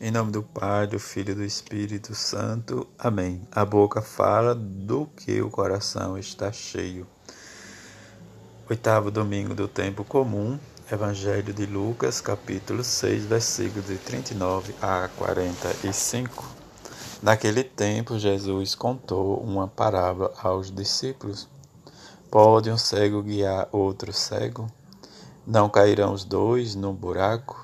Em nome do Pai, do Filho e do Espírito Santo. Amém. A boca fala do que o coração está cheio. Oitavo domingo do tempo comum, Evangelho de Lucas, capítulo 6, versículos de 39 a 45. Naquele tempo, Jesus contou uma parábola aos discípulos. Pode um cego guiar outro cego? Não cairão os dois no buraco?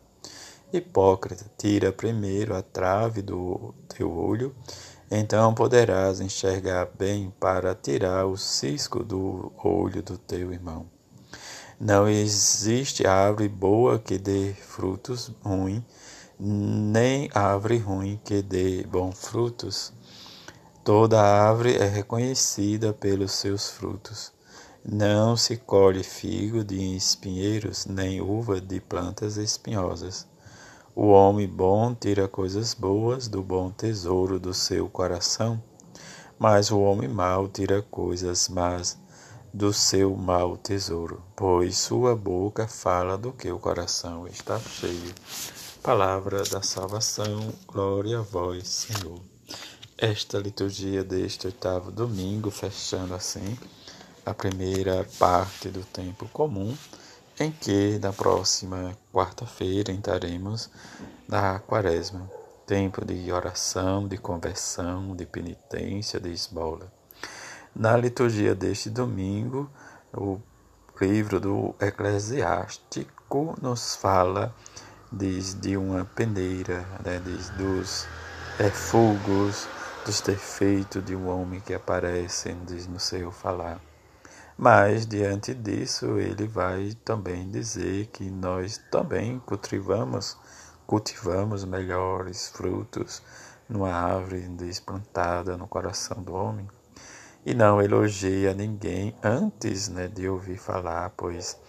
Hipócrita, tira primeiro a trave do teu olho, então poderás enxergar bem para tirar o cisco do olho do teu irmão. Não existe árvore boa que dê frutos ruins, nem árvore ruim que dê bons frutos. Toda árvore é reconhecida pelos seus frutos. Não se colhe figo de espinheiros, nem uva de plantas espinhosas. O homem bom tira coisas boas do bom tesouro do seu coração, mas o homem mau tira coisas más do seu mau tesouro, pois sua boca fala do que o coração está cheio. Palavra da salvação, glória a vós, Senhor. Esta liturgia deste oitavo domingo, fechando assim a primeira parte do tempo comum, em que na próxima quarta-feira entraremos na quaresma, tempo de oração, de conversão, de penitência, de esmola. Na liturgia deste domingo, o livro do Eclesiástico nos fala diz, de uma peneira, né, diz, dos refugos, dos defeitos de um homem que aparecem diz, no seu falar. Mas, diante disso, ele vai também dizer que nós também cultivamos, cultivamos melhores frutos numa árvore desplantada no coração do homem. E não elogia ninguém antes né, de ouvir falar, pois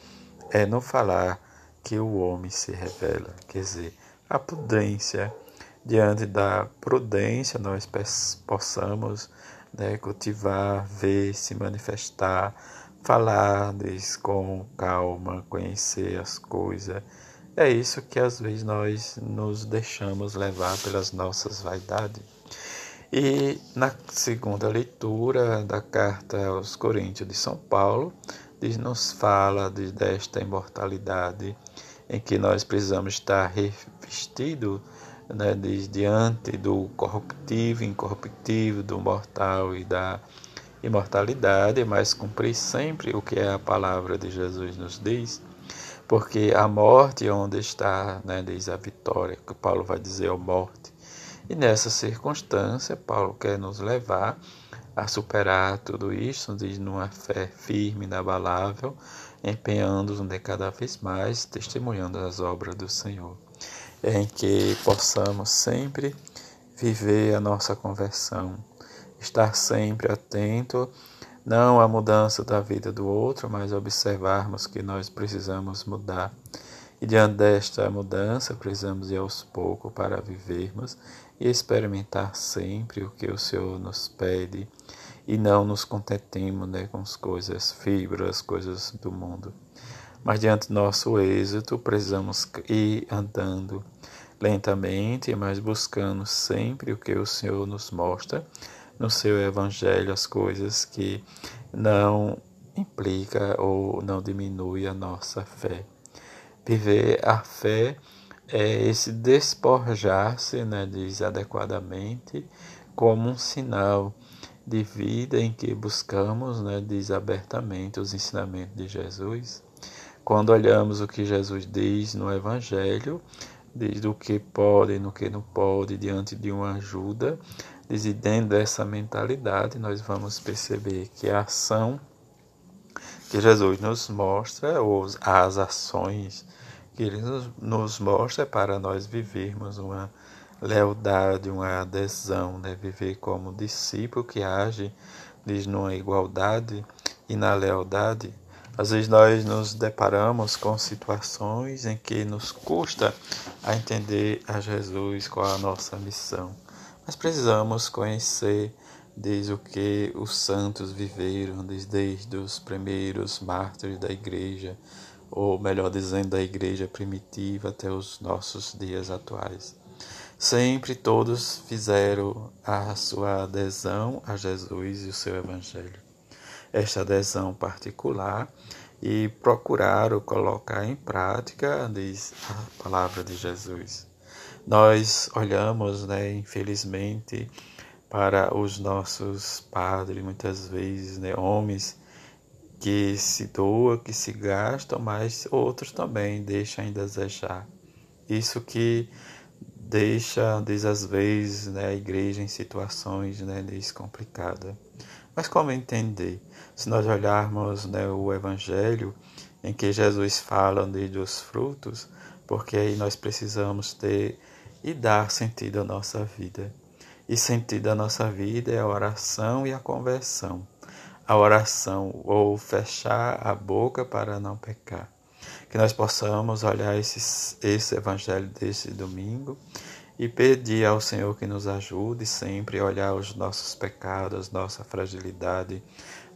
é no falar que o homem se revela. Quer dizer, a prudência, diante da prudência, nós possamos né, cultivar, ver, se manifestar falar com calma, conhecer as coisas. É isso que às vezes nós nos deixamos levar pelas nossas vaidades. E na segunda leitura da carta aos Coríntios de São Paulo, diz, nos fala de, desta imortalidade em que nós precisamos estar revestidos né, diante do corruptivo, incorruptível, do mortal e da imortalidade, mas cumprir sempre o que a palavra de Jesus nos diz, porque a morte é onde está, né, diz a vitória, que Paulo vai dizer a morte. E nessa circunstância, Paulo quer nos levar a superar tudo isso, diz numa fé firme, inabalável, empenhando-nos cada vez mais, testemunhando as obras do Senhor, em que possamos sempre viver a nossa conversão estar sempre atento, não à mudança da vida do outro, mas observarmos que nós precisamos mudar. E diante desta mudança, precisamos ir aos poucos para vivermos e experimentar sempre o que o Senhor nos pede e não nos contentemos né, com as coisas fibras, coisas do mundo. Mas diante do nosso êxito, precisamos ir andando lentamente, mas buscando sempre o que o Senhor nos mostra no seu evangelho as coisas que não implica ou não diminui a nossa fé. Viver a fé é esse despojar-se, né, diz adequadamente, como um sinal de vida em que buscamos, né, diz abertamente os ensinamentos de Jesus. Quando olhamos o que Jesus diz no Evangelho, diz do que pode e no que não pode diante de uma ajuda, e dentro dessa mentalidade, nós vamos perceber que a ação que Jesus nos mostra, ou as ações que Ele nos mostra é para nós vivermos uma lealdade, uma adesão, né? viver como discípulo que age diz, numa igualdade e na lealdade. Às vezes nós nos deparamos com situações em que nos custa a entender a Jesus qual a nossa missão. Mas precisamos conhecer desde o que os santos viveram, desde os primeiros mártires da igreja, ou melhor dizendo, da igreja primitiva até os nossos dias atuais. Sempre todos fizeram a sua adesão a Jesus e o seu Evangelho. Esta adesão particular e procuraram colocar em prática, diz a palavra de Jesus. Nós olhamos, né, infelizmente, para os nossos padres, muitas vezes, né, homens que se doam, que se gastam, mas outros também deixam em desejar. Isso que deixa, diz às vezes, né, a igreja em situações né, complicadas. Mas como entender? Se nós olharmos né, o Evangelho, em que Jesus fala dos frutos, porque aí nós precisamos ter e dar sentido à nossa vida. E sentido à nossa vida é a oração e a conversão. A oração, ou fechar a boca para não pecar. Que nós possamos olhar esse, esse evangelho desse domingo e pedir ao Senhor que nos ajude sempre a olhar os nossos pecados, nossa fragilidade,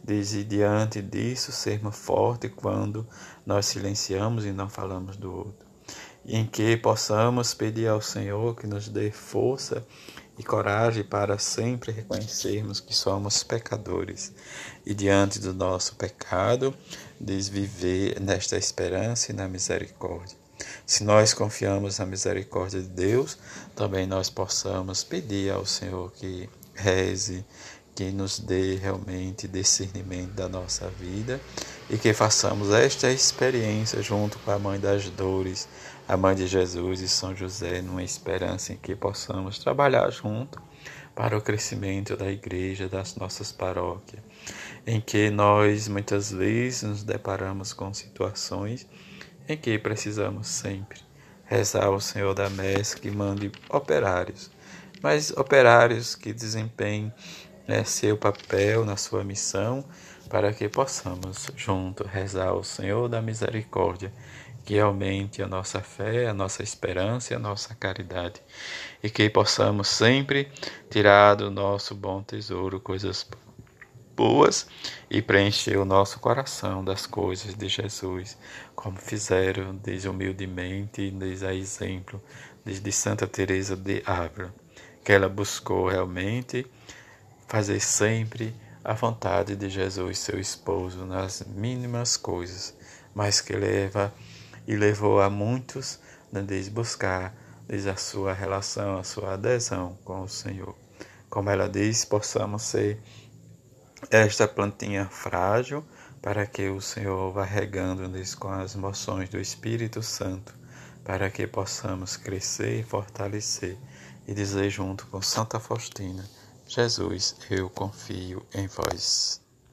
desde diante disso sermos fortes quando nós silenciamos e não falamos do outro em que possamos pedir ao Senhor que nos dê força e coragem para sempre reconhecermos que somos pecadores e diante do nosso pecado, desviver nesta esperança e na misericórdia. Se nós confiamos na misericórdia de Deus, também nós possamos pedir ao Senhor que reze, que nos dê realmente discernimento da nossa vida e que façamos esta experiência junto com a Mãe das Dores, a Mãe de Jesus e São José, numa esperança em que possamos trabalhar junto para o crescimento da igreja, das nossas paróquias, em que nós muitas vezes nos deparamos com situações em que precisamos sempre rezar ao Senhor da Messe que mande operários, mas operários que desempenhem né, seu papel na sua missão, para que possamos junto rezar ao Senhor da misericórdia, que aumente a nossa fé, a nossa esperança e a nossa caridade, e que possamos sempre tirar do nosso bom tesouro coisas boas e preencher o nosso coração das coisas de Jesus, como fizeram desumildemente, desde a exemplo desde Santa Teresa de Ávila, que ela buscou realmente fazer sempre a vontade de Jesus, seu esposo, nas mínimas coisas, mas que leva e levou a muitos a buscar desde a sua relação, a sua adesão com o Senhor. Como ela diz, possamos ser esta plantinha frágil para que o Senhor vá regando-nos com as moções do Espírito Santo, para que possamos crescer e fortalecer e dizer junto com Santa Faustina Jesus, eu confio em vós.